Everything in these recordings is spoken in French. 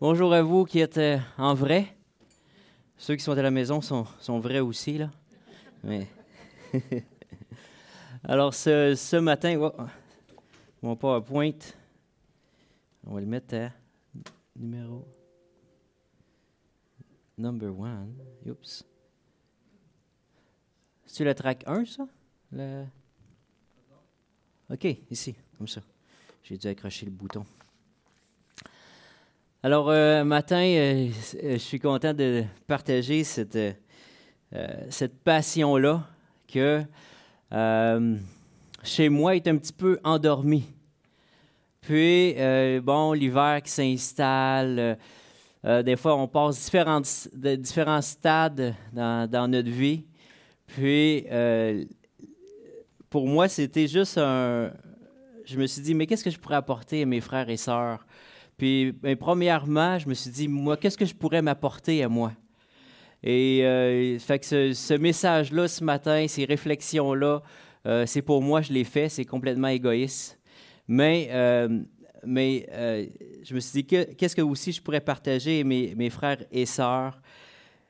Bonjour à vous qui êtes euh, en vrai. Ceux qui sont à la maison sont, sont vrais aussi, là. Mais... Alors, ce, ce matin, oh, mon PowerPoint, on va le mettre à numéro number one. Oups. C'est le track 1, ça? OK, ici, comme ça. J'ai dû accrocher le bouton. Alors, euh, matin, euh, je suis content de partager cette, euh, passion-là que chez moi est un petit peu endormie. Puis, bon, l'hiver qui s'installe, des fois, on passe différents stades dans, dans notre vie. Puis, pour moi, c'était juste un. Je me suis dit, mais qu'est-ce que je pourrais apporter à mes frères et sœurs? Puis, ben, premièrement, je me suis dit, moi, qu'est-ce que je pourrais m'apporter à moi? Et euh, fait que ce, message-là ce matin, ces réflexions-là, euh, c'est pour moi, je l'ai fait, c'est complètement égoïste. Mais, euh, mais je me suis dit, qu'est-ce que aussi je pourrais partager mes, mes frères et sœurs?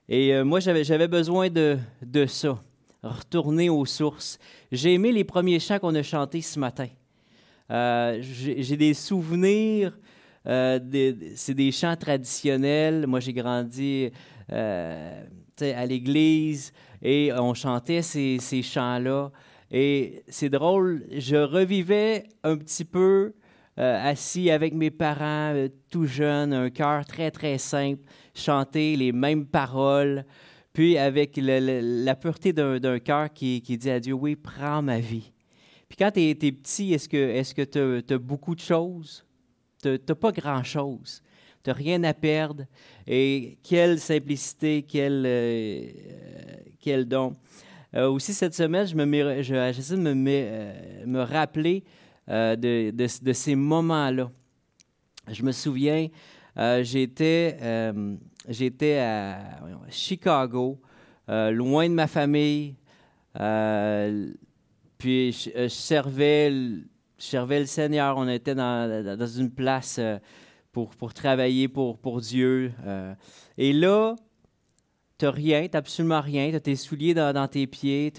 Et moi, j'avais besoin de, de ça retourner aux sources. J'ai aimé les premiers chants qu'on a chantés ce matin. Euh, j'ai des souvenirs, euh, c'est des chants traditionnels. Moi, j'ai grandi euh, à l'église et on chantait ces, ces chants-là. Et c'est drôle, je revivais un petit peu assis avec mes parents, tout jeunes, un cœur très, très simple, chanter les mêmes paroles. Puis avec la pureté d'un cœur qui, dit à Dieu, oui, prends ma vie. Puis quand tu es, petit, est-ce que tu as, beaucoup de choses? Tu n'as pas grand-chose. Tu n'as rien à perdre. Et quelle simplicité, quel, euh, quel don. Euh, aussi, cette semaine, je me, j'essaie de me, euh, me rappeler de, de, ces moments-là. Je me souviens, j'étais j'étais à Chicago, loin de ma famille. Puis je, servais, servais, le Seigneur. On était dans, une place euh, pour, pour travailler pour, pour Dieu. et là, tu n'as rien, tu absolument rien. Tu as tes souliers dans, tes pieds.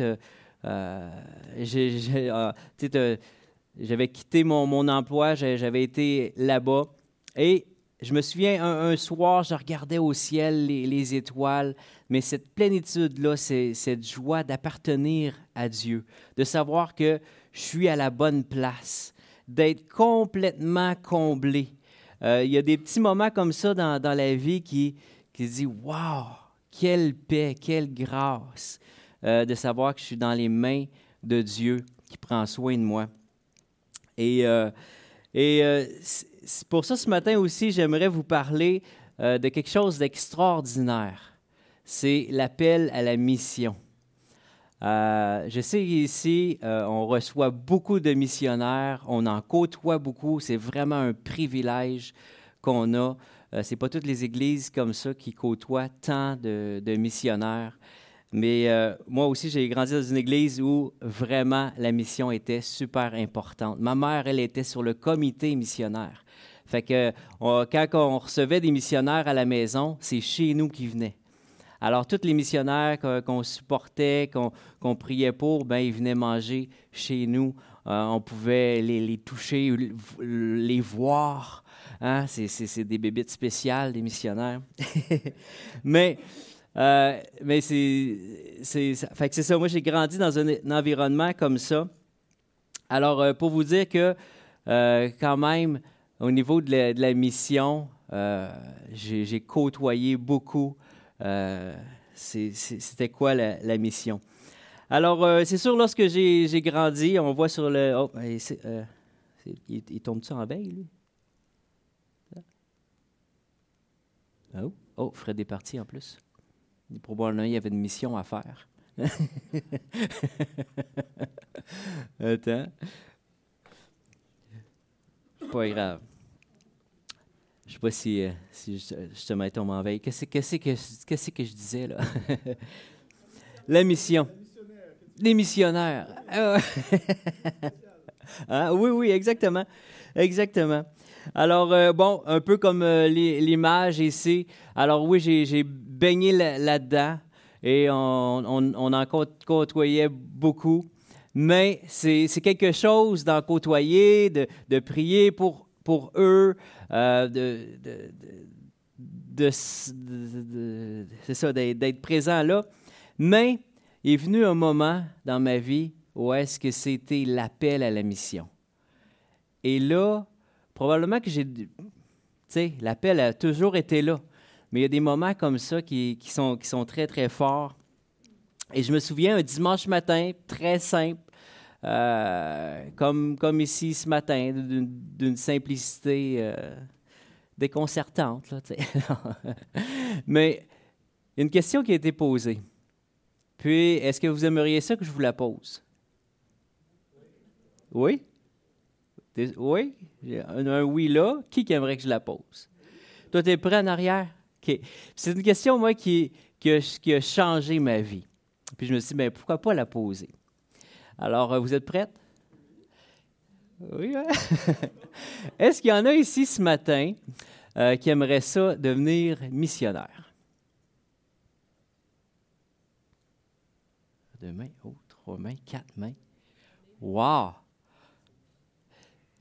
j'avais quitté mon, mon emploi, j'avais été là-bas. Et je me souviens, un, soir, je regardais au ciel les, étoiles, mais cette plénitude-là, cette joie d'appartenir à Dieu, de savoir que je suis à la bonne place, d'être complètement comblé. Euh, il y a des petits moments comme ça dans, la vie qui, qui disent Waouh, quelle paix, quelle grâce euh, de savoir que je suis dans les mains de Dieu qui prend soin de moi. Et, euh, et pour ça, ce matin aussi, j'aimerais vous parler de quelque chose d'extraordinaire. C'est l'appel à la mission. Euh, je sais qu'ici, euh, on reçoit beaucoup de missionnaires, on en côtoie beaucoup, c'est vraiment un privilège qu'on a. Ce n'est pas toutes les églises comme ça qui côtoient tant de, de missionnaires. Mais euh, moi aussi, j'ai grandi dans une église où vraiment la mission était super importante. Ma mère, elle était sur le comité missionnaire. Fait que quand on recevait des missionnaires à la maison, c'est chez nous qu'ils venaient. Alors, tous les missionnaires qu'on supportait, qu'on priait pour, ben, ils venaient manger chez nous. Euh, on pouvait les, toucher, les voir. Hein? C'est des bébites spéciales, des missionnaires. Mais euh, mais c'est, ça. Moi, j'ai grandi dans un, environnement comme ça. Alors, euh, pour vous dire que, quand même, au niveau de la, mission, j'ai, côtoyé beaucoup. C'était quoi la, mission? Alors, c'est sûr, lorsque j'ai, grandi, on voit sur le. Oh, il, il tombe-tu en veille, lui? Oh, oh, Fred est parti en plus. Probablement, il y avait une mission à faire. Attends. Pas grave. Je ne sais pas si, euh, si justement on m'en veille. Qu'est-ce que, je disais là? La mission. Les missionnaires. Ah, ah, oui, oui, exactement. Exactement. Alors, euh, bon, un peu comme euh, l'image ici. Alors, oui, j'ai baigné là-dedans et on, en côtoyait beaucoup. Mais c'est quelque chose d'en côtoyer, de, prier pour, pour eux, euh, de, de, ça, d'être présent là. Mais il est venu un moment dans ma vie où est-ce que c'était l'appel à la mission. Et là, probablement que j'ai... Tu sais, l'appel a toujours été là. Mais il y a des moments comme ça qui, sont, qui sont très, très forts. Et je me souviens, un dimanche matin, très simple, euh, comme, ici ce matin, d'une simplicité euh, déconcertante. Là, Mais une question qui a été posée. Puis, est-ce que vous aimeriez ça que je vous la pose? Oui? Oui? Un, un oui là. Qui aimerait que je la pose? Toi, tu es prêt en arrière? OK. C'est une question, moi, qui, a, changé ma vie. Puis je me suis dit, ben, pourquoi pas la poser? Alors, euh, vous êtes prête? Oui, hein? Est-ce qu'il y en a ici ce matin euh, qui aimeraient ça devenir missionnaire? Deux mains, oh, trois mains, quatre mains. Wow!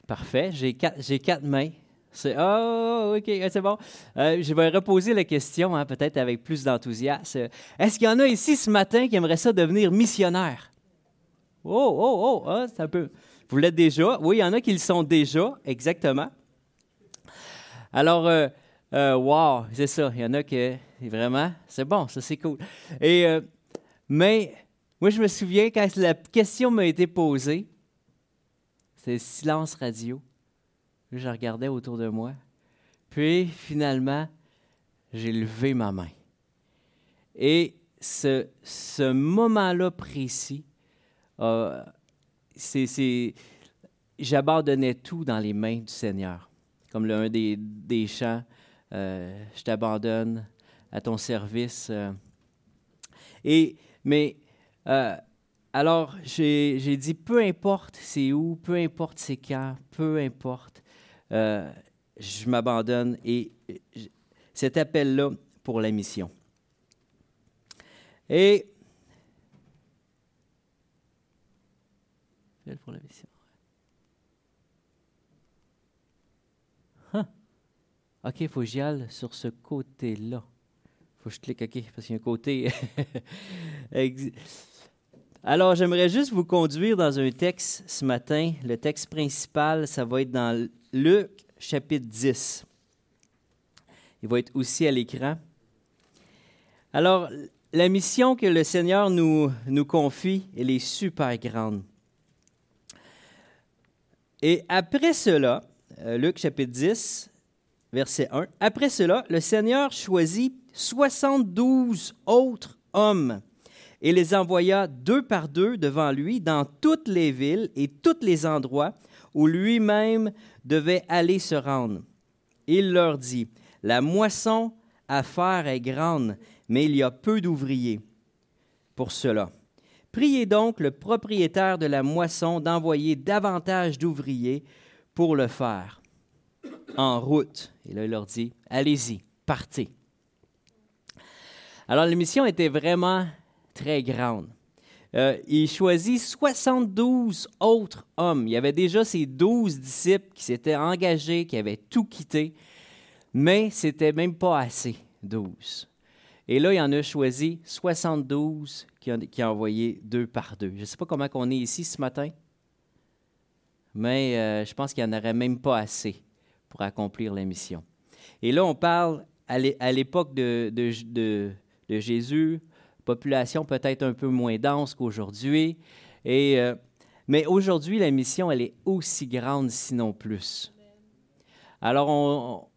Parfait. J'ai quatre, mains. C'est oh, OK, c'est bon. Euh, je vais reposer la question, hein, peut-être avec plus d'enthousiasme. Est-ce qu'il y en a ici ce matin qui aimeraient ça devenir missionnaire? Oh, oh, oh, ah, c'est un peu. Vous l'êtes déjà? Oui, il y en a qui le sont déjà, exactement. Alors, euh, euh, wow, c'est ça. Il y en a qui, vraiment, c'est bon, ça c'est cool. Et, mais, moi, je me souviens quand la question m'a été posée, c'est silence radio. je regardais autour de moi. Puis, finalement, j'ai levé ma main. Et ce, ce moment-là précis, euh, j'abandonnais tout dans les mains du Seigneur. Comme l'un des, chants, euh, je t'abandonne à ton service. Euh. Et, mais alors, j'ai dit, peu importe c'est où, peu importe c'est quand, peu importe, je m'abandonne et cet appel-là pour la mission. Et pour la mission. Hein? OK, il faut que j'y aille sur ce côté-là. Faut que je clique OK, parce qu'il y a un côté. Alors, j'aimerais juste vous conduire dans un texte ce matin. Le texte principal, ça va être dans Luc chapitre 10. Il va être aussi à l'écran. Alors, la mission que le Seigneur nous, nous confie, elle est super grande. Et après cela, euh, Luc chapitre 10, verset 1, après cela, le Seigneur choisit 72 autres hommes et les envoya deux par deux devant lui dans toutes les villes et tous les endroits où lui-même devait aller se rendre. Il leur dit, La moisson à faire est grande, mais il y a peu d'ouvriers pour cela. Priez donc le propriétaire de la moisson d'envoyer davantage d'ouvriers pour le faire. En route. Et là, il leur dit, allez-y, partez. Alors, la mission était vraiment très grande. Euh, il choisit 72 autres hommes. Il y avait déjà ces 12 disciples qui s'étaient engagés, qui avaient tout quitté, mais c'était même pas assez, 12. Et là, il en a choisi 72 qui a, qui envoyé deux par deux. Je ne sais pas comment on est ici ce matin, mais euh, je pense qu'il n'y en aurait même pas assez pour accomplir la mission. Et là, on parle à l'époque de, Jésus, population peut-être un peu moins dense qu'aujourd'hui. Euh, mais aujourd'hui, la mission, elle est aussi grande, sinon plus. Alors,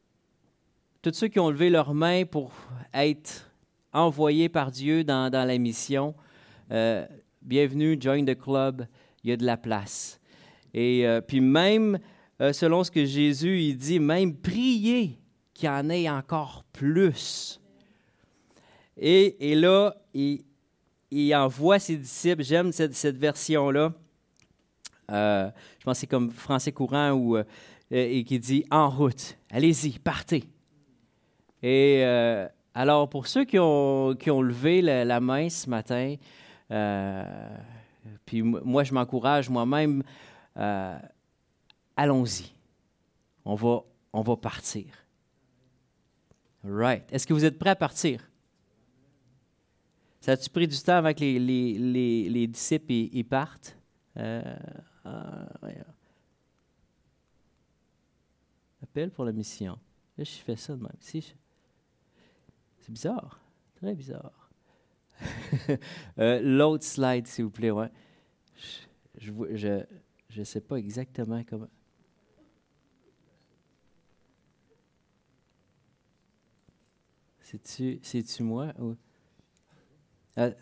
tous ceux qui ont levé leurs mains pour être envoyés par Dieu dans, dans la mission, euh, bienvenue, join the club, il y a de la place. Et euh, puis même, selon ce que Jésus il dit, même prier qu'il y en ait encore plus. Et, là, il, envoie ses disciples. J'aime cette, version-là. Euh, je pense que c'est comme français courant euh, et qui dit en route, allez-y, partez. Et alors, pour ceux qui ont, levé la, main ce matin, puis moi, je m'encourage moi-même, allons-y. On va, on va partir. Right. Est-ce que vous êtes prêts à partir? Ça a-tu pris du temps avant que les, les, les, disciples partent? Euh, ah, Appel pour la mission. Je fais ça de même. C'est bizarre. Très bizarre. Euh, l'autre slide, s'il vous plaît. Ouais. Je ne je, sais pas exactement comment. C'est-tu, c'est-tu moi? Ou... Euh,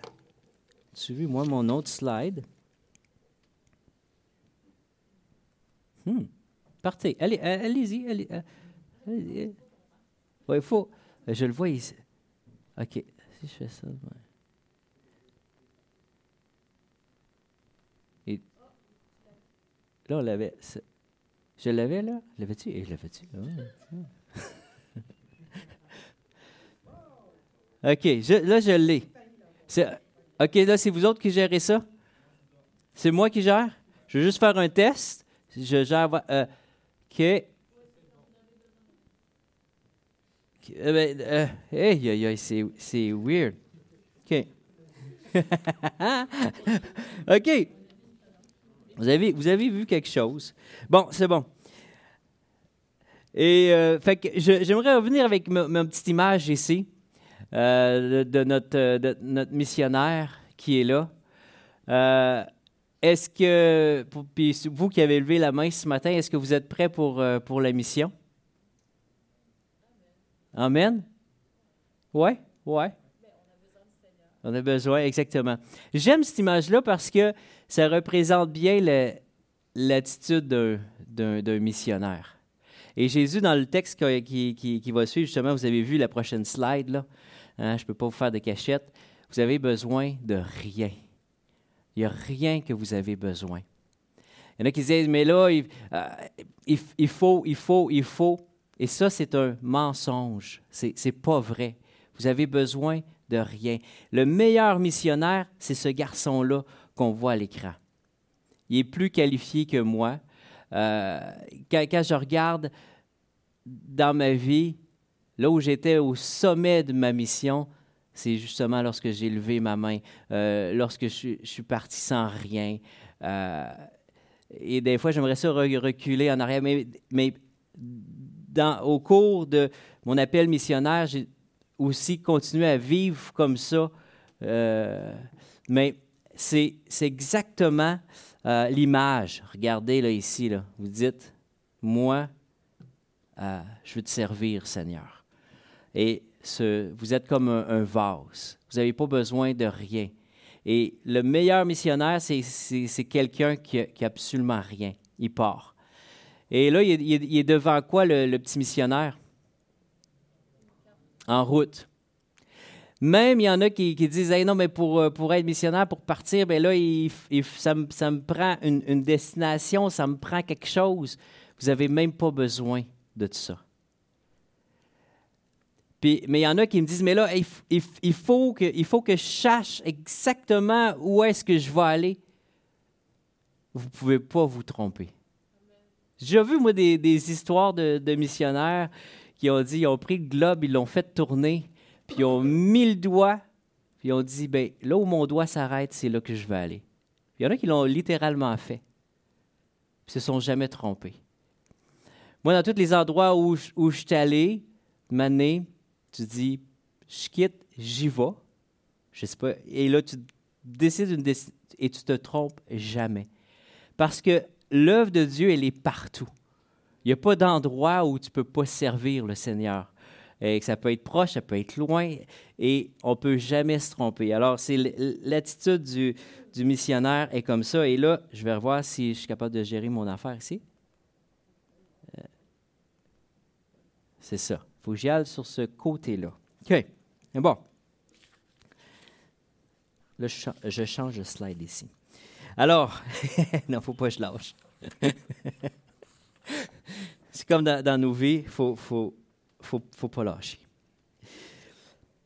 tu vu, moi, mon autre slide? Hmm. Partez. Allez, allez-y. Allez, allez faut. Je le vois ici. OK. Si je fais ça. Et là, on l'avait. Je l'avais là? L'avais-tu? Et je l'avais-tu? OK, là, je l'ai. OK, là, c'est vous autres qui gérez ça? C'est moi qui gère? Je vais juste faire un test. Je gère. Euh, OK. Euh, euh, hey, hey, hey, c'est weird. OK. OK. Vous avez, vous avez vu quelque chose. Bon, c'est bon. Et euh, fait que j'aimerais revenir avec ma, ma, petite image ici. Euh, de, notre, euh, de, notre, missionnaire qui est là. Est-ce que, puis vous qui avez levé la main ce matin, est-ce que vous êtes prêts pour, pour la mission? Amen? Oui? Oui. On a besoin, exactement. J'aime cette image-là parce que ça représente bien l'attitude d'un missionnaire. Et Jésus, dans le texte qui, va suivre, justement, vous avez vu la prochaine slide, là, Hein, je ne peux pas vous faire de cachette. Vous avez besoin de rien. Il n'y a rien que vous avez besoin. Il y en a qui disent, mais là, il, euh, il, faut, il faut, il faut. Et ça, c'est un mensonge. Ce n'est pas vrai. Vous avez besoin de rien. Le meilleur missionnaire, c'est ce garçon-là qu'on voit à l'écran. Il est plus qualifié que moi. Euh, quand, je regarde dans ma vie, Là où j'étais au sommet de ma mission, c'est justement lorsque j'ai levé ma main, euh, lorsque je, suis parti sans rien. Euh, et des fois, j'aimerais ça reculer en arrière, mais au cours de mon appel missionnaire, j'ai aussi continué à vivre comme ça. Euh, mais c'est exactement l'image. Regardez là ici, vous dites, moi, je veux te servir, Seigneur. Et vous êtes comme un, vase. Vous n'avez pas besoin de rien. Et le meilleur missionnaire, c'est quelqu'un qui n'a absolument rien. Il part. Et là, il est, devant quoi le, petit missionnaire? En route. Même, il y en a qui, disent non, mais pour, pour être missionnaire, pour partir, bien là, ça, me, ça, me, prend une, destination, ça me prend quelque chose. Vous n'avez même pas besoin de tout ça mais il y en a qui me disent, mais là, il, faut, que, il faut que je cherche exactement où est-ce que je vais aller. Vous ne pouvez pas vous tromper. J'ai vu, moi, des, histoires de, missionnaires qui ont dit, ils ont pris le globe, ils l'ont fait tourner, puis ils ont mis le doigt, puis ils ont dit, ben là où mon doigt s'arrête, c'est là que je vais aller. il y en a qui l'ont littéralement fait, puis se sont jamais trompés. Moi, dans tous les endroits où, je suis allé, mané, tu dis, je quitte, j'y vais. Je sais pas. Et là, tu décides une et tu te trompes jamais. Parce que l'œuvre de Dieu, elle est partout. Il n'y a pas d'endroit où tu ne peux pas servir le Seigneur. Et ça peut être proche, ça peut être loin, et on ne peut jamais se tromper. Alors, c'est l'attitude du, du, missionnaire est comme ça. Et là, je vais revoir si je suis capable de gérer mon affaire ici. Euh, c'est ça faut que j'y aille sur ce côté-là. OK. Bon. Là, je, change de slide ici. Alors, non, il ne faut pas que je lâche. c'est comme dans, nos vies, il faut, faut, faut, faut, pas lâcher.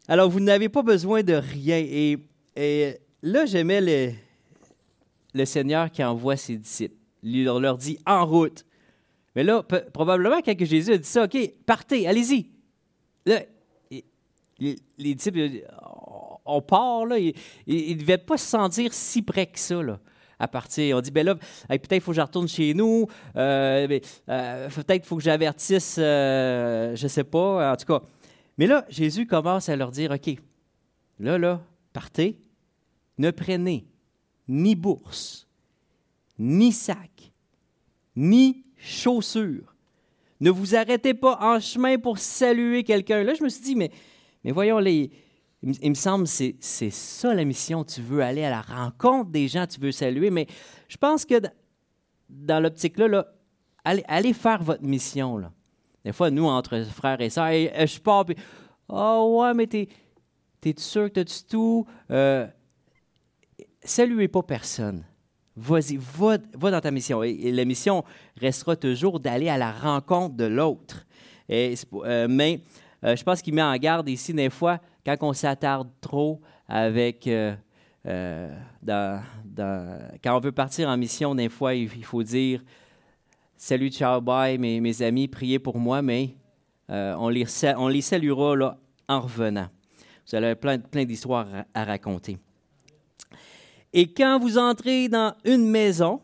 Alors, vous n'avez pas besoin de rien. Et, et là, j'aimais le, le Seigneur qui envoie ses disciples. Il leur dit en route. Mais là, probablement, quand Jésus a dit ça, OK, partez, allez-y. Là, les, disciples, on part, là. Ils ne devaient pas se sentir si près que ça, là à partir. On dit, ben là, peut-être il faut que je retourne chez nous, euh, euh, peut-être qu'il faut que j'avertisse, euh, je ne sais pas, en tout cas. Mais là, Jésus commence à leur dire, OK, là, là, partez, ne prenez ni bourse, ni sac, ni chaussures. Ne vous arrêtez pas en chemin pour saluer quelqu'un. Là, je me suis dit, mais voyons, les, il, me semble que c'est ça la mission. Tu veux aller à la rencontre des gens, tu veux saluer. Mais je pense que dans l'optique-là, là, allez, faire votre mission. Là. Des fois, nous, entre frères et sœurs, je pars, puis, oh ouais, mais t'es, es sûr que tu tout? Euh, saluez pas personne. Vas-y, va, dans ta mission. Et, la mission restera toujours d'aller à la rencontre de l'autre. Euh, mais je pense qu'il met en garde ici, des fois, quand on s'attarde trop avec. Euh, dans, quand on veut partir en mission, des fois, il, faut dire Salut, ciao, bye, mes, amis, priez pour moi, mais on, les, saluera là, en revenant. Vous avez plein, plein d'histoires à raconter. Et quand vous entrez dans une maison,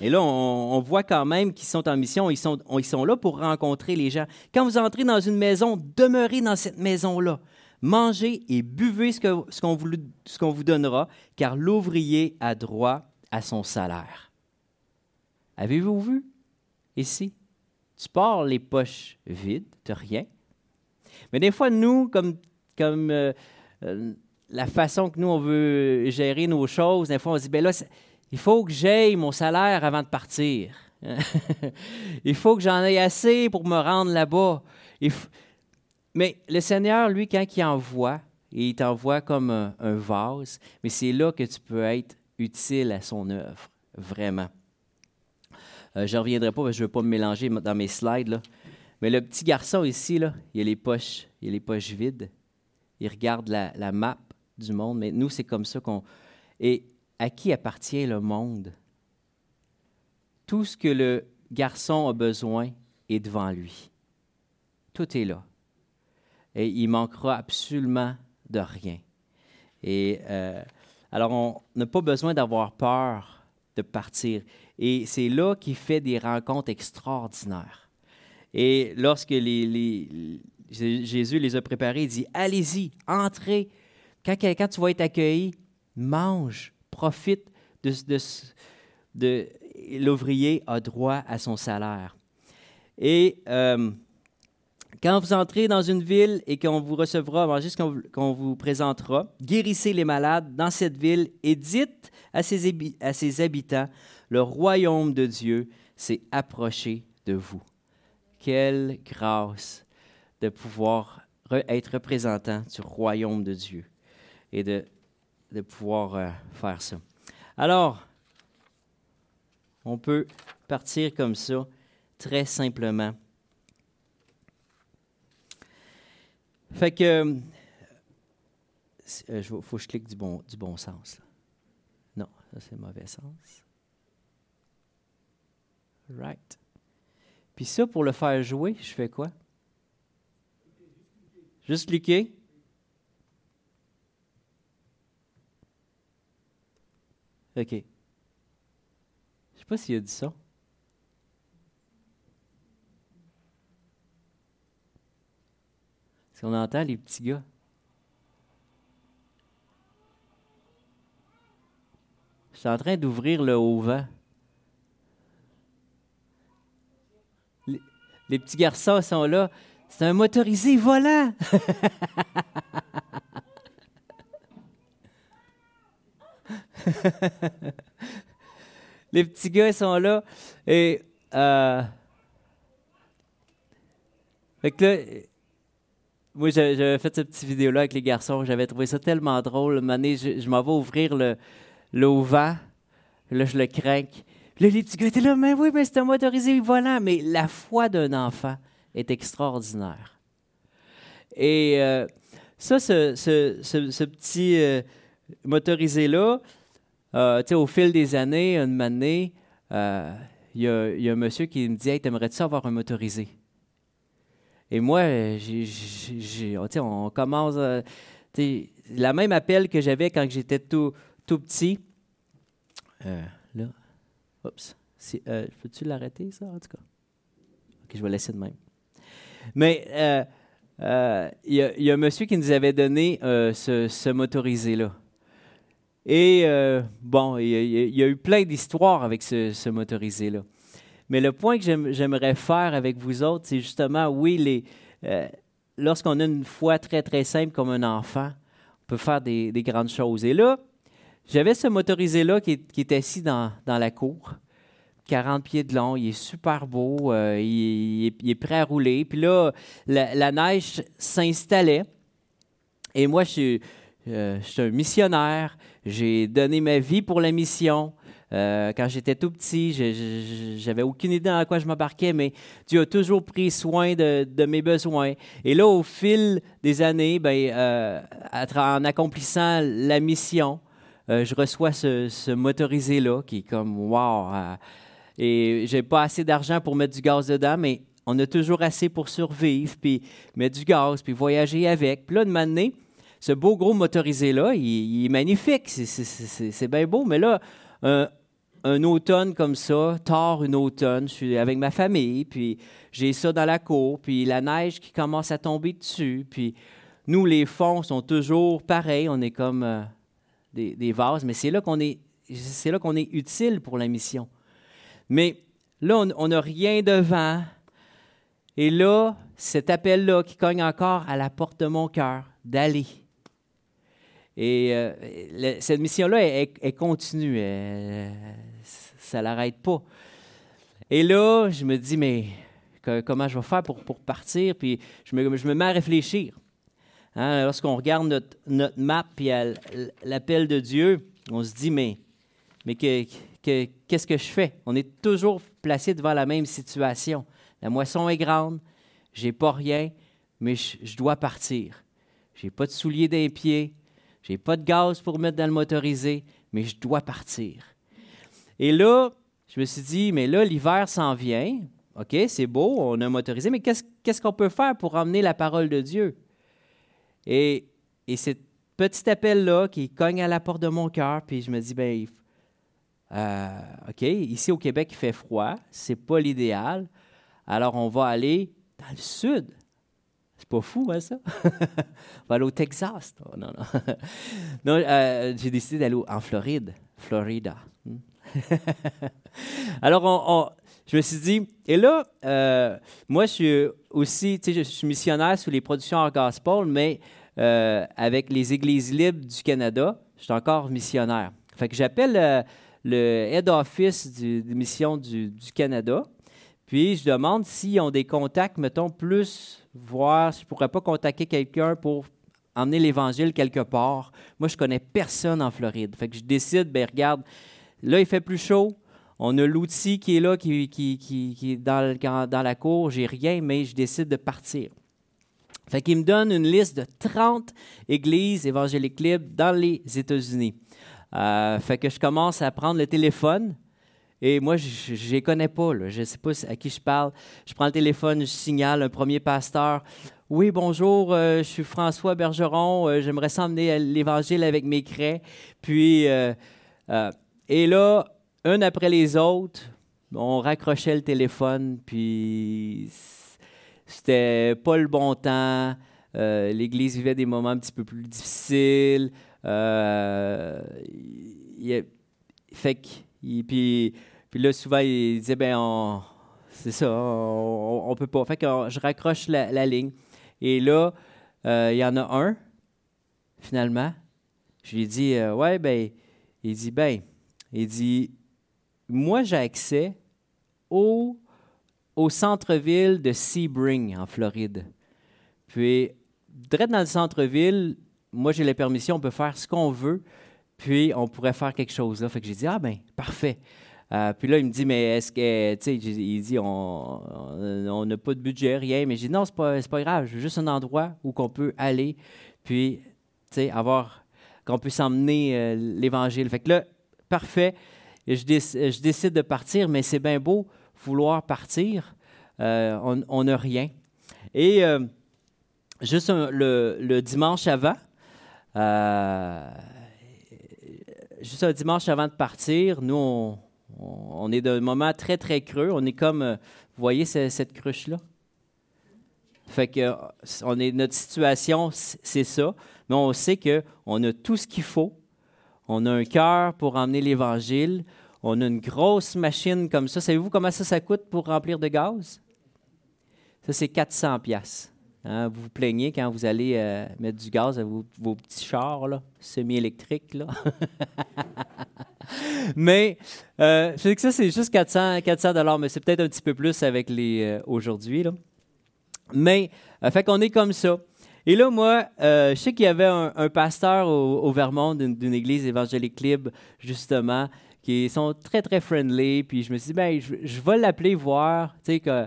et là, on, voit quand même qu'ils sont en mission, ils sont, ils sont là pour rencontrer les gens. Quand vous entrez dans une maison, demeurez dans cette maison-là. Mangez et buvez ce qu'on ce qu'on vous, donnera, car l'ouvrier a droit à son salaire. Avez-vous vu ici? Tu pars les poches vides, tu rien. Mais des fois, nous, comme, comme euh, euh, la façon que nous, on veut gérer nos choses, des fois, on se dit, ben là, il faut que j'aille mon salaire avant de partir. il faut que j'en aie assez pour me rendre là-bas. Mais le Seigneur, lui, quand il envoie, il t'envoie comme un, vase, mais c'est là que tu peux être utile à son œuvre, vraiment. Euh, je ne reviendrai pas, parce que je ne veux pas me mélanger dans mes slides. Mais le petit garçon ici, il a les poches, il a les poches vides. Il regarde la, map du monde, mais nous, c'est comme ça qu'on... à qui appartient le monde? Tout ce que le garçon a besoin est devant lui. Tout est là. Et il manquera absolument de rien. Et euh, alors, on n'a pas besoin d'avoir peur de partir. Et c'est là qu'il fait des rencontres extraordinaires. Et lorsque Jésus les a préparés, il dit, allez-y, entrez, quand, quand tu vas être accueilli, mange, profite de, l'ouvrier a droit à son salaire. Et euh, quand vous entrez dans une ville et qu'on vous recevra, mangez ce qu'on vous présentera, guérissez les malades dans cette ville et dites à ses, à ses habitants, le royaume de Dieu s'est approché de vous. Quelle grâce de pouvoir être représentant du royaume de Dieu et de, de pouvoir euh, faire ça. Alors, on peut partir comme ça, très simplement. Fait que, il euh, faut que je clique du bon, du bon sens. Non, ça c'est mauvais sens. Right. Puis ça, pour le faire jouer, je fais quoi? Juste cliquer? OK. Je sais pas s'il a dit ça. Est-ce qu'on entend les petits gars? Je suis en train d'ouvrir le haut-vent. Les, les petits garçons sont là. C'est un motorisé volant. les petits gars sont là. Et. Euh, fait que là, moi, j'avais fait cette petite vidéo-là avec les garçons. J'avais trouvé ça tellement drôle. Une je, m'en vais ouvrir le, le vent. Là, je le craque. Là, les petits gars étaient là, mais oui, mais un motorisé volant. Mais la foi d'un enfant est extraordinaire. Et euh, ça, ce, ce, petit euh, motorisé-là, euh, au fil des années, une année, il y, a un monsieur qui me dit Hey, t'aimerais-tu avoir un motorisé? Et moi, j'ai, on commence. la même appel que j'avais quand j'étais tout, tout petit. là, oups. Peux-tu l'arrêter, ça, en tout cas? Ok, je vais laisser de même. Mais euh, il y, a un monsieur qui nous avait donné euh, ce, motorisé-là. Et euh, bon, il y, a eu plein d'histoires avec ce, motorisé-là. Mais le point que j'aimerais faire avec vous autres, c'est justement, oui, les, lorsqu'on a une foi très, très simple comme un enfant, on peut faire des, grandes choses. Et là, j'avais ce motorisé-là qui, est assis dans, la cour. 40 pieds de long, il est super beau, euh, il, est, prêt à rouler. Puis là, la, neige s'installait. Et moi, je suis, euh, un missionnaire. J'ai donné ma vie pour la mission. Euh, quand j'étais tout petit, j'avais aucune idée dans quoi je m'embarquais, mais Dieu a toujours pris soin de, mes besoins. Et là, au fil des années, ben, en accomplissant la mission, je reçois ce, ce motorisé-là qui est comme wow et j'ai pas assez d'argent pour mettre du gaz dedans, mais on a toujours assez pour survivre, puis mettre du gaz, puis voyager avec. Puis là, de m'amener, ce beau gros motorisé-là, il, est magnifique, c'est bien beau, mais là, un, automne comme ça, tard une automne, je suis avec ma famille, puis j'ai ça dans la cour, puis la neige qui commence à tomber dessus, puis nous, les fonds sont toujours pareils, on est comme euh, des, vases, mais c'est là qu'on est, c'est là qu'on est utile pour la mission. Mais là, on n'a rien devant. Et là, cet appel-là qui cogne encore à la porte de mon cœur, d'aller. Et euh, cette mission-là est, continue. ça ne l'arrête pas. Et là, je me dis, mais comment je vais faire pour, partir? Puis je me, je me mets à réfléchir. Hein, lorsqu'on regarde notre, notre map et l'appel de Dieu, on se dit, mais, mais que, qu'est-ce que je fais? On est toujours placé devant la même situation. La moisson est grande, j'ai pas rien, mais je, dois partir. J'ai pas de souliers des pieds, j'ai pas de gaz pour mettre dans le motorisé, mais je dois partir. Et là, je me suis dit, mais là, l'hiver s'en vient. OK, c'est beau, on a motorisé, mais qu'est-ce qu'on peut faire pour emmener la parole de Dieu? Et, et ce petit appel-là qui cogne à la porte de mon cœur, puis je me dis, ben, euh, OK, ici au Québec, il fait froid, c'est pas l'idéal. Alors, on va aller dans le sud. C'est pas fou, hein, ça? on va aller au Texas. Non, non. non euh, j'ai décidé d'aller en Floride. Florida. Hmm. Alors, je me suis dit, et là, euh, moi, je suis aussi, tu sais, je suis missionnaire sous les productions hors gospel, mais avec les Églises libres du Canada, je suis encore missionnaire. Fait que j'appelle le head office du, des missions du, Canada. Puis je demande s'ils ont des contacts, mettons, plus, voir si je ne pourrais pas contacter quelqu'un pour emmener l'Évangile quelque part. Moi, je connais personne en Floride. Fait que je décide, ben regarde, là, il fait plus chaud. On a l'outil qui est là, qui, qui, qui, est dans, dans la cour. J'ai rien, mais je décide de partir. Fait qu'il me donne une liste de 30 églises évangéliques libres dans les États-Unis. Euh, fait que je commence à prendre le téléphone. Et moi, je ne les connais pas. Je ne sais pas à qui je parle. Je prends le téléphone, je signale un premier pasteur. Oui, bonjour, euh, je suis François Bergeron. Euh, j'aimerais s'emmener l'Évangile avec mes craies. Puis, et là, un après les autres, on raccrochait le téléphone. Puis, c'était pas le bon temps. L'Église vivait des moments un petit peu plus difficiles. Euh, fait que, puis, puis là, souvent, il disait, ben, c'est ça, on, peut pas. Fait que je raccroche la, ligne. Et là, euh, il y en a un, finalement. Je lui ai dit, euh, ouais, ben, il dit, ben, il dit, moi, j'ai accès au, au centre-ville de Sebring, en Floride. Puis, direct dans le centre-ville, moi, j'ai la permission, on peut faire ce qu'on veut, puis on pourrait faire quelque chose là. Fait que j'ai dit, ah ben, parfait. Euh, puis là, il me dit, mais est-ce que, tu sais, il dit, on n'a pas de budget, rien. Mais j'ai dit, non, c'est pas, pas grave, j'ai juste un endroit où qu'on peut aller, puis, tu sais, avoir, qu'on peut s'emmener euh, l'Évangile. Fait que là, parfait, je, je décide de partir, mais c'est bien beau vouloir partir, euh, on n'a rien. Et juste le, dimanche avant, juste un dimanche avant de partir, nous, on, on est d'un moment très, très creux. On est comme, euh, vous voyez cette cruche-là? Fait que euh, on est, notre situation, c'est ça. Mais on sait qu'on a tout ce qu'il faut. On a un cœur pour emmener l'Évangile. On a une grosse machine comme ça. Savez-vous comment ça, ça coûte pour remplir de gaz? Ça, c'est 400 pièces. Hein? Vous vous plaignez quand vous allez euh, mettre du gaz à vos, petits chars semi-électriques. mais euh, je sais que ça, c'est juste 400, 400 mais c'est peut-être un petit peu plus avec les euh, aujourd'hui. Mais, euh, fait qu'on est comme ça. Et là, moi, je sais qu'il y avait un, pasteur au, Vermont d'une église évangélique libre, justement, qui sont très, très friendly. Puis je me suis dit, ben, je, vais l'appeler voir, tu sais, que,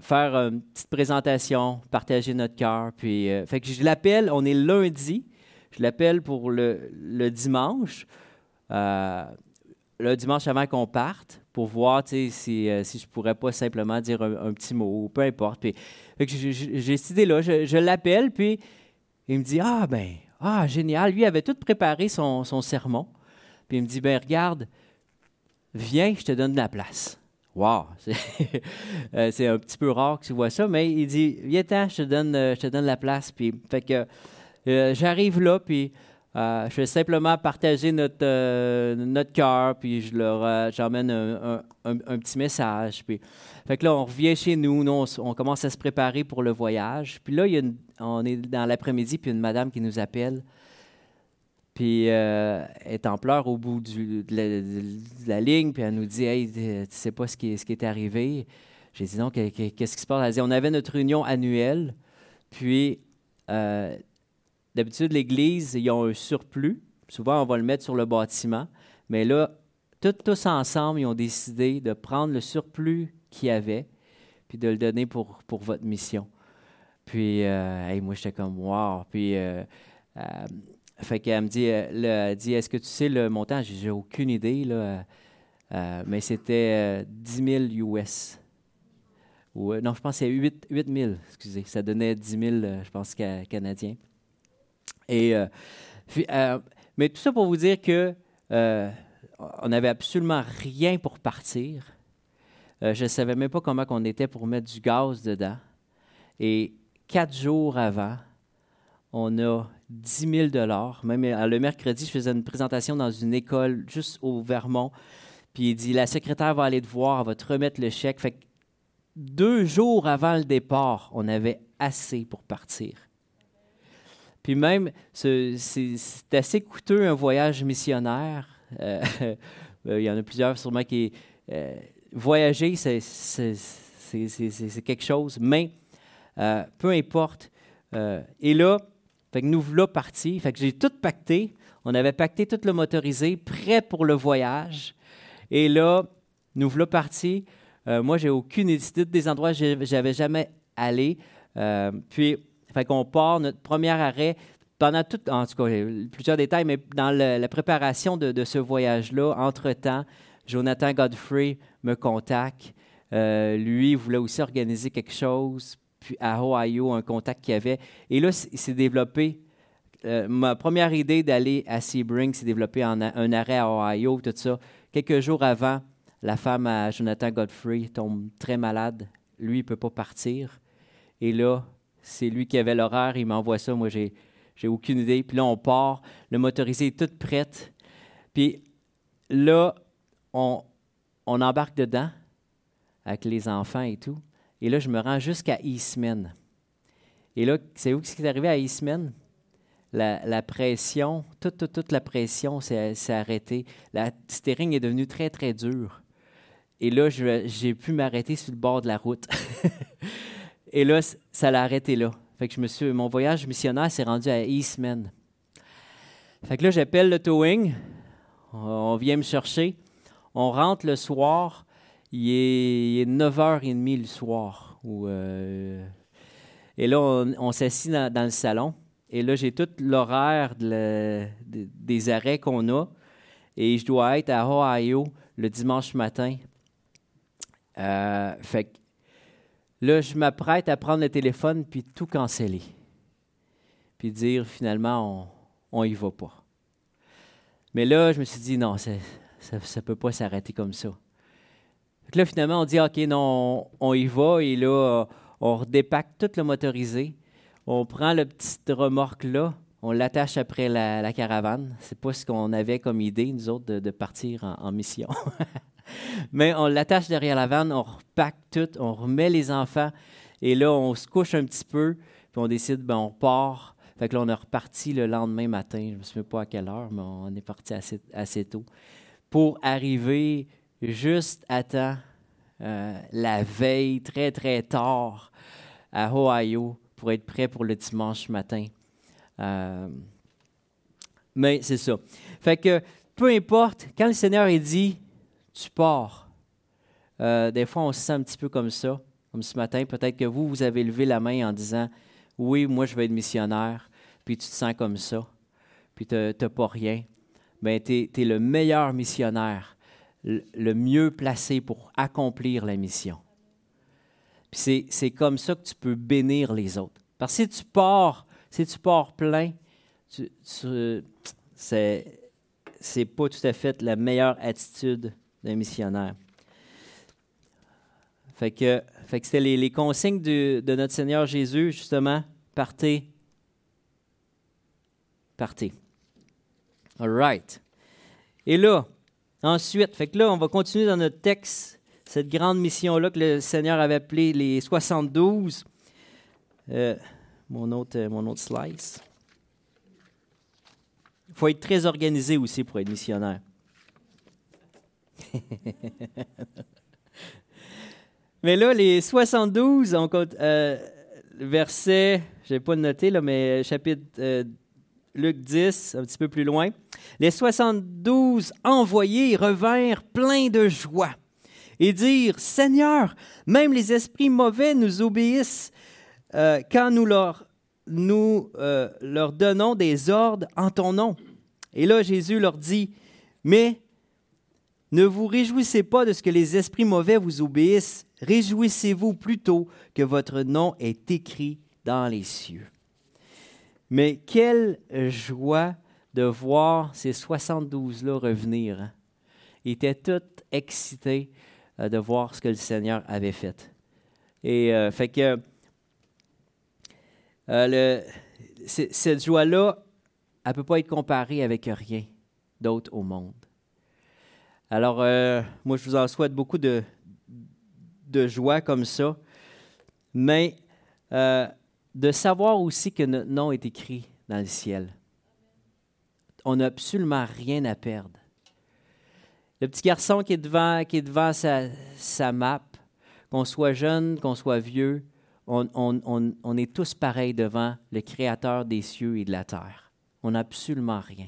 faire une petite présentation, partager notre cœur. Puis, fait que je l'appelle, on est lundi, je l'appelle pour le, le dimanche. Euh, le dimanche avant qu'on parte pour voir si, euh, si je pourrais pas simplement dire un, petit mot, peu importe. Puis, j'ai cette idée-là, je, l'appelle, puis il me dit Ah, ben, ah, génial. Lui avait tout préparé son, sermon. Puis il me dit Ben, regarde, viens, je te donne de la place. Wow! Euh, c'est un petit peu rare que tu vois ça, mais il dit Viens, je te donne, je te donne la place. Puis, fait que j'arrive là, puis euh, je vais simplement partager notre, euh, notre cœur, puis je leur euh, j'emmène un, un, petit message. Puis, fait que là, on revient chez nous, nous on, commence à se préparer pour le voyage. Puis là, il y a on est dans l'après-midi, puis une madame qui nous appelle, puis elle est en pleurs au bout de, la, ligne, puis elle nous dit Hey, tu sais pas ce qui, est arrivé. J'ai dit Non, qu'est-ce qui se passe? Elle dit On avait notre réunion annuelle, puis D'habitude, l'Église, ils ont un surplus. Souvent, on va le mettre sur le bâtiment. Mais là, tous ensemble, ils ont décidé de prendre le surplus qu'il y avait, puis de le donner pour, votre mission. Puis, euh, moi, j'étais comme, wow. Puis, euh, euh, fait qu'elle me dit, elle dit est-ce que tu sais le montant? J'ai aucune idée, là. mais c'était 10 000 US. Non, je pense que c'est 8, 8 000, excusez. Ça donnait 10 000, je pense, canadiens. Euh, euh, mais tout ça pour vous dire que euh, on n'avait absolument rien pour partir. je ne savais même pas comment on était pour mettre du gaz dedans. Et quatre jours avant, on a 10 000 Même le mercredi, je faisais une présentation dans une école juste au Vermont. Puis il dit La secrétaire va aller te voir, elle va te remettre le chèque. Fait que deux jours avant le départ, on avait assez pour partir. Puis même, c'est assez coûteux un voyage missionnaire. Euh, il y en a plusieurs sûrement qui... Euh, voyager, c'est quelque chose, mais euh, peu importe. et là, fait que nous voilà partis. Fait que j'ai tout pacté. On avait pacté tout le motorisé, prêt pour le voyage. Et là, nous voilà partis. moi, j'ai aucune idée des endroits où j'avais jamais allé. puis fait qu'on part, notre premier arrêt, pendant tout, en tout cas, plusieurs détails, mais dans la préparation de, ce voyage-là, entre-temps, Jonathan Godfrey me contacte. Euh, lui, il voulait aussi organiser quelque chose, puis à Ohio, un contact qu'il avait. Et là, il s'est développé. Euh, ma première idée d'aller à Sebring s'est développée en un arrêt à Ohio, tout ça. Quelques jours avant, la femme à Jonathan Godfrey tombe très malade. Lui, il ne peut pas partir. Et là, c'est lui qui avait l'horaire, il m'envoie ça. Moi, j'ai, aucune idée. Puis là, on part, le motorisé est tout prête. Puis là, on embarque dedans avec les enfants et tout. Et là, je me rends jusqu'à Eastman. Et là, c'est où ce qui est arrivé à Eastman? La, pression, toute, toute, toute la pression s'est, arrêtée. La steering est devenue très, très dure. Et là, j'ai pu m'arrêter sur le bord de la route. Et là, ça l'a arrêté là. Fait que je me suis, mon voyage missionnaire s'est rendu à Eastman. Fait que là, j'appelle le towing. On vient me chercher. on rentre le soir, il est, 9h30 le soir. Euh, et là, on, s'assit dans, le salon. Et là, j'ai tout l'horaire des arrêts qu'on a. Et je dois être à Ohio le dimanche matin. Euh, fait que là, je m'apprête à prendre le téléphone puis tout canceller. Puis dire finalement, on n'y va pas. Mais là, je me suis dit, non, ça ne peut pas s'arrêter comme ça. Là, finalement, on dit, OK, non, on, y va. Et là, on redépacte tout le motorisé. On prend le petit remorque-là, on l'attache après la, caravane. C'est pas ce qu'on avait comme idée, nous autres, de, partir en, mission. Mais on l'attache derrière la vanne, on repack tout, on remet les enfants. Et là, on se couche un petit peu, puis on décide, ben, on part fait que là, on est reparti le lendemain matin, je ne me souviens pas à quelle heure, mais on est parti assez, tôt, pour arriver juste à temps, euh, la veille, très, très tard, à Ohio, pour être prêt pour le dimanche matin. Euh, mais c'est ça. Fait que peu importe, quand le Seigneur est dit, tu pars. Euh, des fois, on se sent un petit peu comme ça, comme ce matin. Peut-être que vous, vous avez levé la main en disant, oui, moi, je vais être missionnaire puis tu te sens comme ça, puis tu n'as pas rien, bien, tu es, le meilleur missionnaire, le, mieux placé pour accomplir la mission. Puis c'est comme ça que tu peux bénir les autres. Parce que si tu pars, si tu pars plein, tu, tu, c'est pas tout à fait la meilleure attitude d'un missionnaire. Fait que, fait c'était les, les, consignes de, de notre Seigneur Jésus, justement, partez Partez. All right. Et là, ensuite, fait que là, on va continuer dans notre texte, cette grande mission-là que le Seigneur avait appelée les 72. Euh, mon, autre, euh, mon autre slice. Il faut être très organisé aussi pour être missionnaire. mais là, les 72, on compte, euh, verset, je n'ai pas noté, là, mais chapitre Luc 10, un petit peu plus loin. Les 72 envoyés revinrent pleins de joie et dirent, Seigneur, même les esprits mauvais nous obéissent euh, quand nous, leur, euh, leur donnons des ordres en ton nom. Et là, Jésus leur dit, mais ne vous réjouissez pas de ce que les esprits mauvais vous obéissent, réjouissez-vous plutôt que votre nom est écrit dans les cieux. Mais quelle joie de voir ces 72-là revenir. Hein. Ils étaient tous excités euh, de voir ce que le Seigneur avait fait. Et euh, fait que euh, cette joie-là, elle ne peut pas être comparée avec rien d'autre au monde. Alors, moi, je vous en souhaite beaucoup de, de joie comme ça. Mais de savoir aussi que notre nom est écrit dans le ciel. On n'a absolument rien à perdre. Le petit garçon qui est devant, sa, sa map, qu'on soit jeune, qu'on soit vieux, on, est tous pareils devant le Créateur des cieux et de la terre. On n'a absolument rien.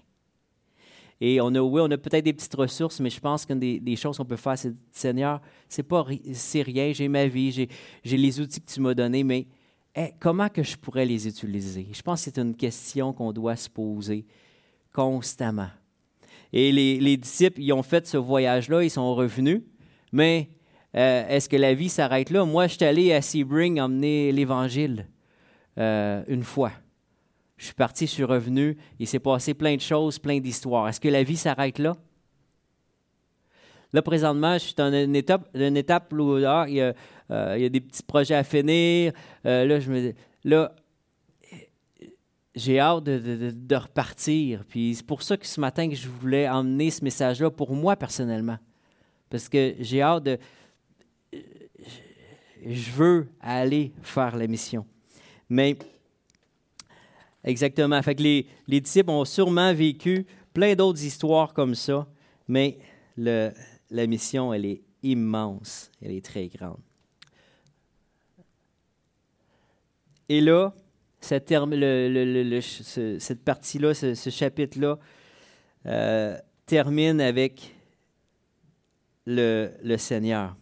Et on a, oui, on a peut-être des petites ressources, mais je pense qu'une des, des, choses qu'on peut faire, c'est Seigneur, c'est pas c'est rien, j'ai ma vie, j'ai les outils que tu m'as donnés, mais eh, comment que je pourrais les utiliser? Je pense que c'est une question qu'on doit se poser constamment. Et les, disciples, ils ont fait ce voyage-là, ils sont revenus, mais euh, est-ce que la vie s'arrête là? Moi, je suis allé à Sebring emmener l'Évangile euh, une fois. Je suis parti, je suis revenu, il s'est passé plein de choses, plein d'histoires. Est-ce que la vie s'arrête là? Là, présentement, je suis dans une étape, une étape où il, y a, euh, il, y a, des petits projets à finir. Euh, là, je me là, j'ai hâte de, repartir. Puis c'est pour ça que ce matin que je voulais emmener ce message-là pour moi personnellement. Parce que j'ai hâte de. Je veux aller faire la mission. Mais exactement. Fait que les, les disciples ont sûrement vécu plein d'autres histoires comme ça. Mais le, la mission, elle est immense, elle est très grande. Et là, cette partie-là, ce, chapitre-là, euh, termine avec le, Seigneur.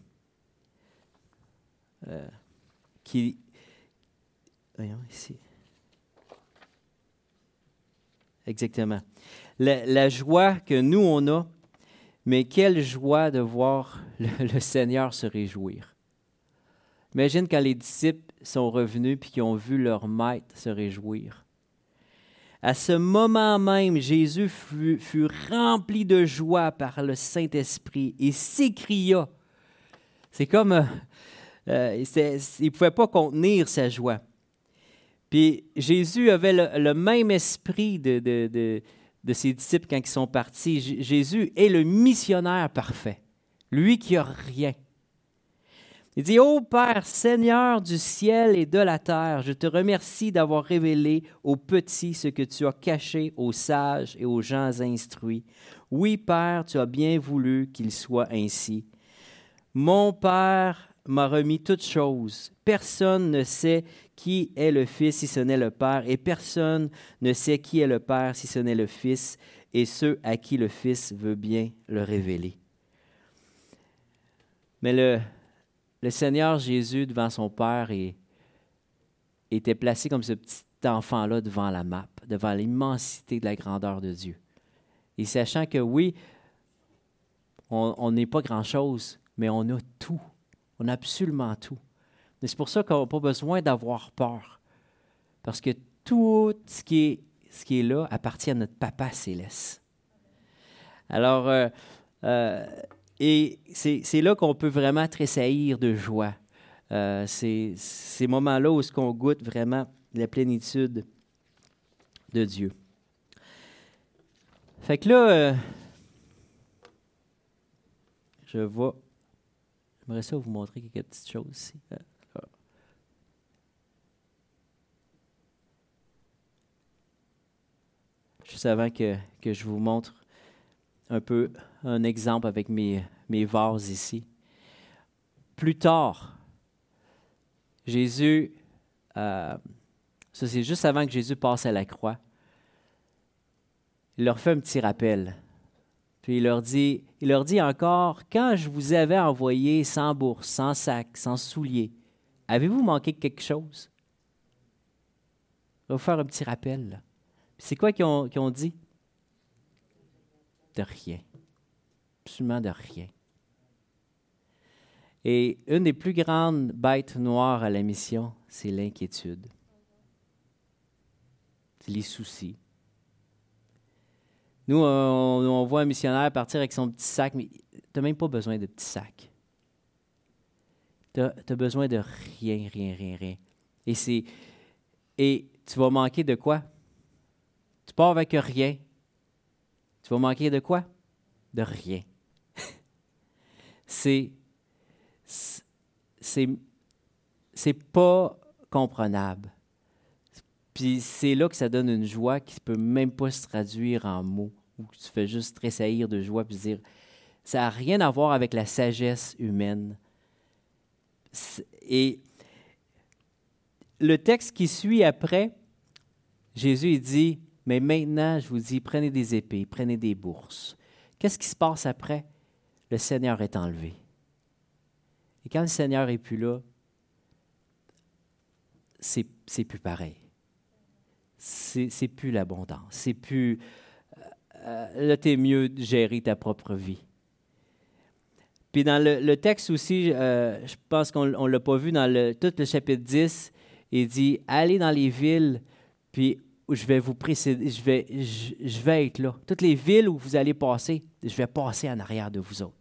Euh, qui. Voyons ici. Exactement. La, joie que nous, on a, mais quelle joie de voir le, Seigneur se réjouir. Imagine quand les disciples sont revenus puis qu'ils ont vu leur maître se réjouir. À ce moment même, Jésus fut, rempli de joie par le Saint-Esprit et s'écria. C'est comme... Euh, euh, il ne pouvait pas contenir sa joie. Puis Jésus avait le, même esprit de, de, de, ses disciples quand ils sont partis. Jésus est le missionnaire parfait, lui qui n'a rien. Il dit, Ô Père, Seigneur du ciel et de la terre, je te remercie d'avoir révélé aux petits ce que tu as caché aux sages et aux gens instruits. Oui, Père, tu as bien voulu qu'il soit ainsi. Mon Père m'a remis toutes choses. Personne ne sait qui est le Fils si ce n'est le Père, et personne ne sait qui est le Père si ce n'est le Fils, et ceux à qui le Fils veut bien le révéler. Mais le, le Seigneur Jésus devant son Père était placé comme ce petit enfant-là devant la map, devant l'immensité de la grandeur de Dieu. Et sachant que oui, on n'est pas grand-chose, mais on a tout. On a absolument tout. c'est pour ça qu'on n'a pas besoin d'avoir peur. Parce que tout ce qui est, ce qui est là appartient à notre Papa céleste. Alors, euh, euh, et c'est là qu'on peut vraiment tressaillir de joie. Euh, c'est ces moments-là où ce qu'on goûte vraiment la plénitude de Dieu. Fait que là, euh, je vais. J'aimerais ça vous montrer quelques petites choses ici. Euh. Juste avant que, que je vous montre un peu un exemple avec mes, mes vases ici. Plus tard, Jésus, euh, ça c'est juste avant que Jésus passe à la croix, il leur fait un petit rappel. Puis il leur dit, il leur dit encore, quand je vous avais envoyé sans bourse, sans sac, sans souliers, avez-vous manqué quelque chose? Je vais vous faire un petit rappel. C'est quoi qu'ils ont, ont dit? De rien. Absolument de rien. Et une des plus grandes bêtes noires à la mission, c'est l'inquiétude. C'est les soucis. Nous, on, voit un missionnaire partir avec son petit sac, mais tu n'as même pas besoin de petit sac. Tu as, besoin de rien, rien, rien, rien. Et, et tu vas manquer de quoi? Tu pars avec rien. Tu vas manquer de quoi? De rien. c'est c'est c'est pas comprenable. Puis c'est là que ça donne une joie qui ne peut même pas se traduire en mots, ou tu fais juste tressaillir de joie puis dire ça n'a rien à voir avec la sagesse humaine. Et le texte qui suit après, Jésus dit Mais maintenant, je vous dis, prenez des épées, prenez des bourses. Qu'est-ce qui se passe après? Le Seigneur est enlevé. Et quand le Seigneur n'est plus là, c'est, plus pareil. C'est, c'est plus l'abondance. C'est plus. Euh, là, tu es mieux de gérer ta propre vie. Puis dans le, texte aussi, euh, je pense qu'on ne l'a pas vu dans le, tout le chapitre 10, il dit Allez dans les villes, puis je vais vous précéder, je vais, être là. Toutes les villes où vous allez passer, je vais passer en arrière de vous autres.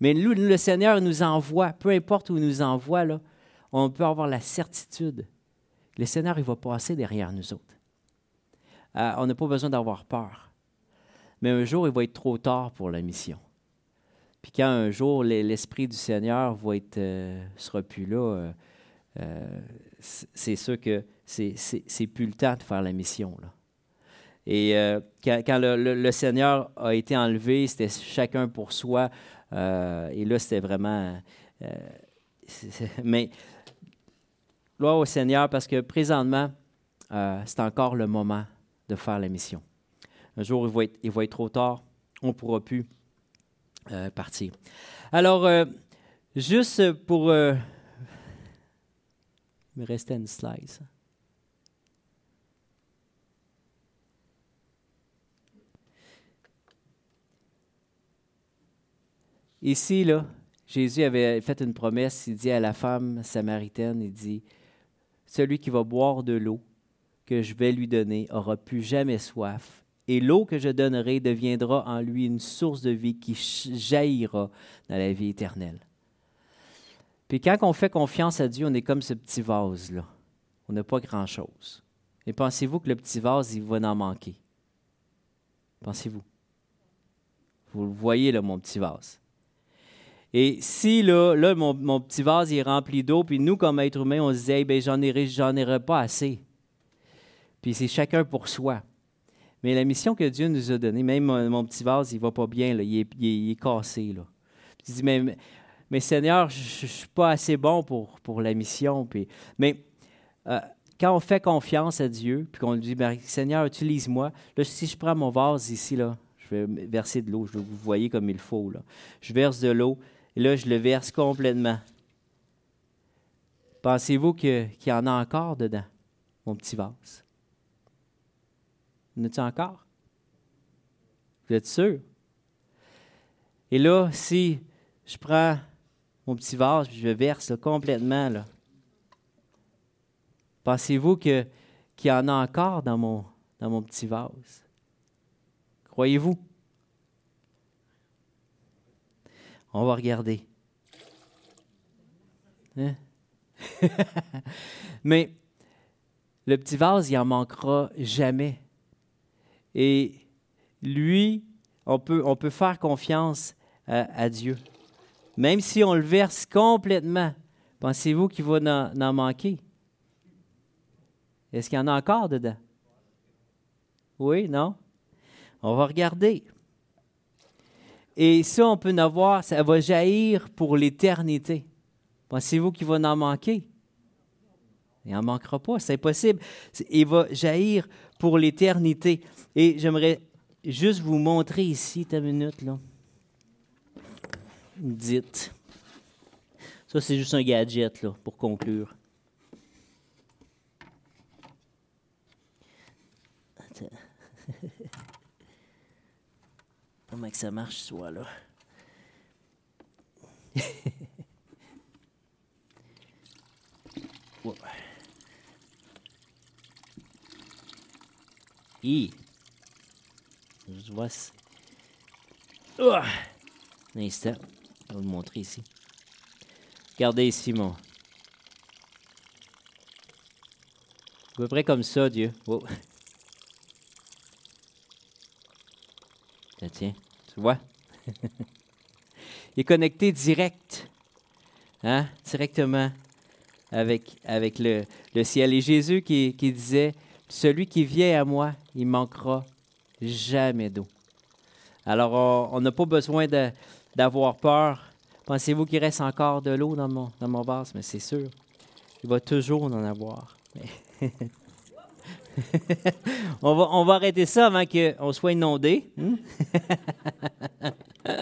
Mais le Seigneur nous envoie, peu importe où il nous envoie, on peut avoir la certitude. Le Seigneur, il va passer derrière nous autres. Euh, on n'a pas besoin d'avoir peur. Mais un jour, il va être trop tard pour la mission. Puis quand un jour l'Esprit du Seigneur va être, euh, sera plus là, euh, c'est sûr que c'est plus le temps de faire la mission. Et quand, le, Seigneur a été enlevé, c'était chacun pour soi. Euh, et là, c'était vraiment... Euh, mais gloire au Seigneur parce que présentement, euh, c'est encore le moment de faire la mission. Un jour, il va être, il va être trop tard, on ne pourra plus. euh, partir. Alors, euh, juste pour... Euh, il me restait une slide. Ici, là, Jésus avait fait une promesse. Il dit à la femme samaritaine, il dit, Celui qui va boire de l'eau que je vais lui donner aura plus jamais soif, et l'eau que je donnerai deviendra en lui une source de vie qui jaillira dans la vie éternelle. Puis quand on fait confiance à Dieu, on est comme ce petit vase-là. On n'a pas grand-chose. Et pensez-vous que le petit vase, il va en manquer? Pensez-vous? Vous le voyez, là, mon petit vase. Et si là, là mon, petit vase est rempli d'eau, puis nous, comme êtres humains, on se dit, ben, j'en ai, pas assez. Puis c'est chacun pour soi. Mais la mission que Dieu nous a donnée, même mon, petit vase, il va pas bien, là, il, est, cassé. Là. Je dis, mais, mais Seigneur, je ne suis pas assez bon pour, pour la mission. Puis, mais euh, quand on fait confiance à Dieu, puis qu'on lui dit, ben, Seigneur, utilise-moi, là, si je prends mon vase ici, là, je vais verser de l'eau, je vous voyez comme il faut. Là. Je verse de l'eau, et là, je le verse complètement. Pensez-vous qu'il y en a encore dedans, mon petit vase? En a encore? Vous êtes sûr? Et là, si je prends mon petit vase et je le verse complètement, pensez-vous qu'il y en a encore dans mon, dans mon petit vase? Croyez-vous? On va regarder. Hein? Mais le petit vase, il n'en manquera jamais. Et lui, on peut, on peut faire confiance à, Dieu. Même si on le verse complètement, pensez-vous qu'il va en, manquer? Est-ce qu'il y en a encore dedans? Oui, non? On va regarder. Et ça, on peut en voir, ça va jaillir pour l'éternité. Pensez-vous qu'il va en manquer? Il n'en manquera pas, c'est impossible. Il va jaillir pour l'éternité. Et j'aimerais juste vous montrer ici, ta minute, là. Dites. Ça, c'est juste un gadget, là, pour conclure. Comment que ça marche, soit là? ouais. Je vois. Oh! Un instant. Je vais vous montrer ici. Regardez ici, mon. À peu près comme ça, Dieu. Oh. Tiens, tu vois? Il est connecté direct, hein? directement avec, avec le, le ciel. Et Jésus qui, qui disait, celui qui vient à moi, il manquera jamais d'eau. Alors, on n'a pas besoin d'avoir peur. Pensez-vous qu'il reste encore de l'eau dans mon, dans mon vase? Mais c'est sûr, il va toujours en avoir. on, va, on va arrêter ça avant qu'on soit inondé. Hmm?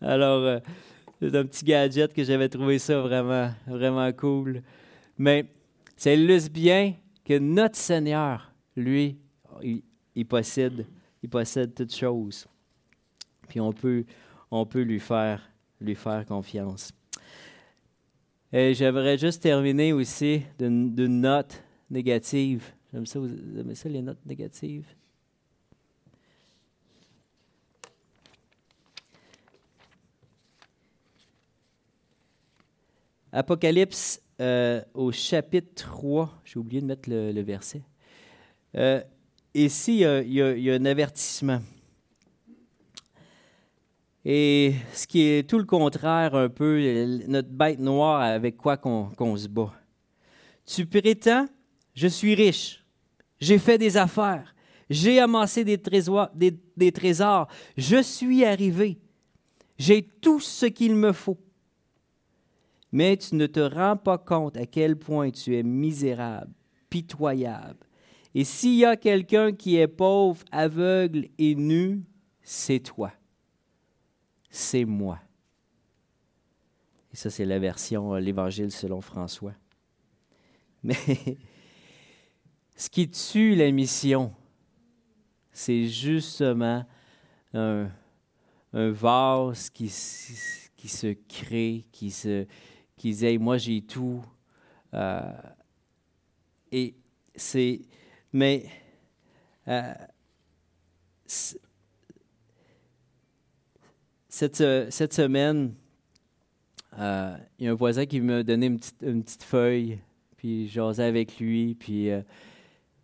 Alors, euh, c'est un petit gadget que j'avais trouvé ça vraiment, vraiment cool. Mais ça illustre bien que notre Seigneur, lui, il, possède, il possède toutes choses. Puis on peut, on peut lui, faire, lui faire confiance. Et j'aimerais juste terminer aussi d'une note négative. J'aime ça, vous aimez ça, les notes négatives? Apocalypse euh, au chapitre 3, j'ai oublié de mettre le, verset. Euh, ici, il y, a, un avertissement. Et ce qui est tout le contraire un peu, notre bête noire avec quoi qu'on se bat. Tu prétends, je suis riche, j'ai fait des affaires, j'ai amassé des trésors, je suis arrivé, j'ai tout ce qu'il me faut mais tu ne te rends pas compte à quel point tu es misérable, pitoyable. Et s'il y a quelqu'un qui est pauvre, aveugle et nu, c'est toi. c'est moi. Et ça, c'est la version, euh, l'Évangile selon François. Mais ce qui tue la mission, c'est justement un, vase qui, se crée, qui se qui dit Moi, j'ai tout. Euh, et c'est. Mais. Euh, cette, cette, semaine, euh, il y a un voisin qui m'a donné une petite, une petite feuille, puis j'osais avec lui, puis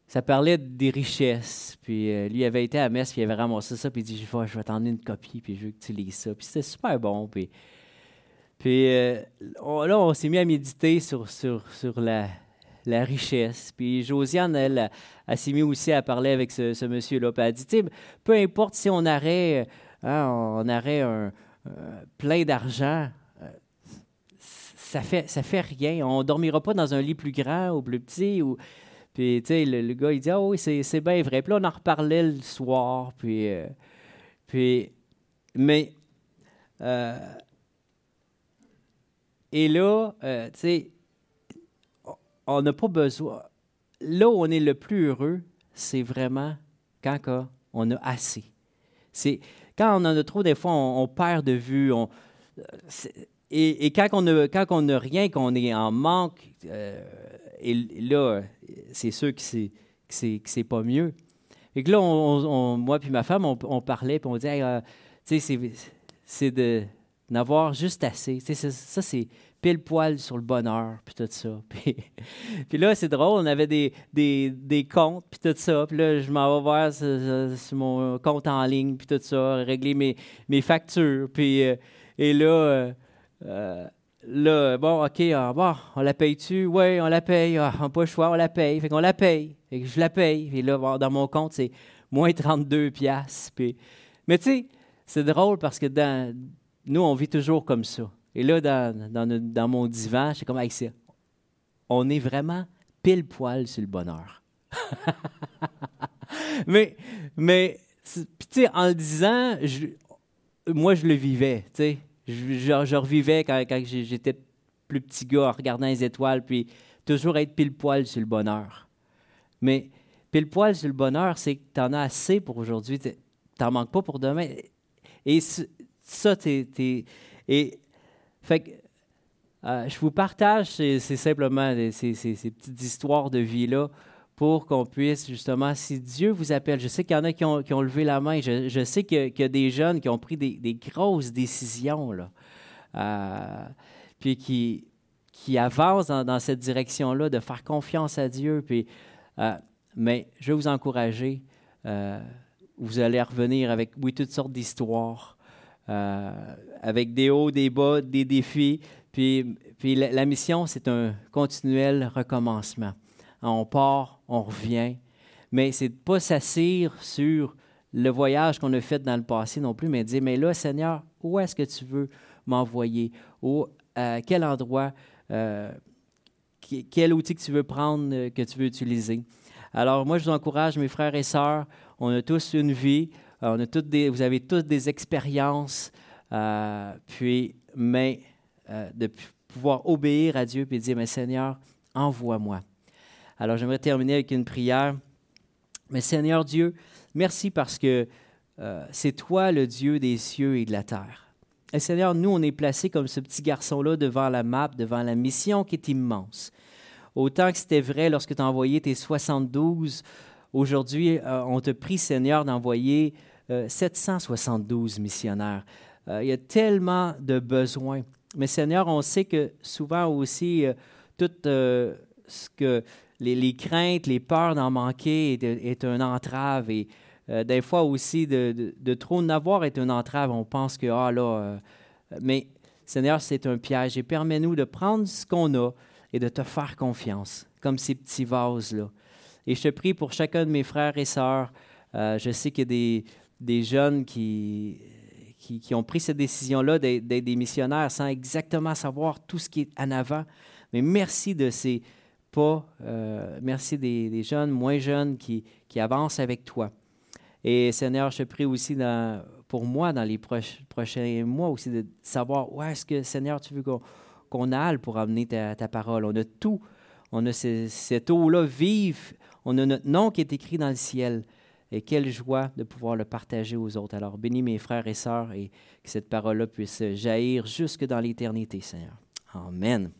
ça parlait des richesses. Puis euh, lui avait été à Metz, puis il avait ramassé ça, puis il dit Je vais, t'en donner une copie, puis je veux que tu lises ça. Puis c'était super bon. Puis, puis euh, là, on s'est mis à méditer sur, sur, sur la, la richesse. Puis Josiane, elle, elle, s'est mis aussi à parler avec ce, monsieur-là. Puis elle a dit Peu importe si on aurait, hein, on un, plein d'argent, euh, ça fait, ça fait rien. On ne dormira pas dans un lit plus grand ou plus petit. Ou, puis, tu sais, le, gars, il dit Ah oui, c'est bien vrai. Puis là, on en reparlait le soir. Puis, euh, puis mais, euh, et là, euh, tu sais, on n'a pas besoin. Là où on est le plus heureux, c'est vraiment quand on a assez. C'est quand on en a trop, des fois, on, perd de vue. On, et, quand on n'a quand rien, qu'on est en manque, et là, c'est sûr que c'est, que c'est, pas mieux. Et que là, on, moi puis ma femme, on, parlait, puis on disait, euh, tu sais, c'est, de n'avoir juste assez. Ça, c'est pile poil sur le bonheur, puis tout ça. Puis, là, c'est drôle, on avait des, des, des comptes, puis tout ça. Puis là, je m'en vais voir sur, mon compte en ligne, puis tout ça, régler mes, mes factures. Puis, euh, et là, euh, là, bon, OK, ah, on la paye-tu? Oui, on la paye. Ah, on n'a pas le choix, on la paye. Fait qu'on la paye. Fait que je la paye. Et là, dans mon compte, c'est moins 32 piastres. Mais tu sais, c'est drôle parce que dans, nous, on vit toujours comme ça. Et là, dans, dans, mon divan, c'est comme, ça. On est vraiment pile poil sur le bonheur. mais, mais tu sais, en le disant, moi, je le vivais, tu sais je, revivais quand, j'étais plus petit gars en regardant les étoiles, puis toujours être pile poil sur le bonheur. Mais pile poil sur le bonheur, c'est que tu en as assez pour aujourd'hui, tu n'en manques pas pour demain. Et ça, tu Et, fait euh, je vous partage, c'est simplement ces, petites histoires de vie-là pour qu'on puisse justement, si Dieu vous appelle, je sais qu'il y en a qui ont, levé la main, je, sais qu'il y, a des jeunes qui ont pris des, grosses décisions, là, euh, puis qui, qui avancent dans, cette direction-là, de faire confiance à Dieu. Puis, euh, mais je vais vous encourager, euh, vous allez revenir avec, oui, toutes sortes d'histoires, avec des hauts, des bas, des défis. Puis, puis la mission, c'est un continuel recommencement. On part, on revient. Mais c'est de ne pas s'assire sur le voyage qu'on a fait dans le passé non plus, mais de dire, mais là, Seigneur, où est-ce que tu veux m'envoyer? à quel endroit? Euh, quel outil que tu veux prendre, euh, que tu veux utiliser? Alors, moi, je vous encourage, mes frères et sœurs, on a tous une vie, euh, on a toutes vous avez toutes des expériences, puis, mais de pouvoir obéir à Dieu et dire, mais Seigneur, envoie-moi. Alors j'aimerais terminer avec une prière. Mais Seigneur Dieu, merci parce que euh, c'est toi le Dieu des cieux et de la terre. Et Seigneur, nous, on est placés comme ce petit garçon-là devant la map, devant la mission qui est immense. Autant que c'était vrai lorsque tu as envoyé tes 72, aujourd'hui, euh, on te prie, Seigneur, d'envoyer 772 euh, missionnaires. il y a tellement de besoins. Mais Seigneur, on sait que souvent aussi, tout ce que les, craintes, les peurs d'en manquer est, une entrave. Et euh, des fois aussi, de, de, trop n'avoir est une entrave. On pense que, ah là, euh, mais Seigneur, c'est un piège. Et permets-nous de prendre ce qu'on a et de te faire confiance, comme ces petits vases-là. Et je te prie pour chacun de mes frères et sœurs. Euh, je sais qu'il y a des, des jeunes qui, qui, qui, ont pris cette décision-là d'être des missionnaires sans exactement savoir tout ce qui est en avant. Mais merci de ces, pas. Euh, merci des, jeunes, moins jeunes qui, avancent avec toi. Et Seigneur, je prie aussi pour moi dans les prochains mois aussi, de savoir où est-ce que, Seigneur, tu veux qu'on aille pour amener ta, parole. On a tout. On a cette eau-là vive. On a notre nom qui est écrit dans le ciel. Et quelle joie de pouvoir le partager aux autres. Alors, bénis mes frères et sœurs et que cette parole-là puisse jaillir jusque dans l'éternité, Seigneur. Amen.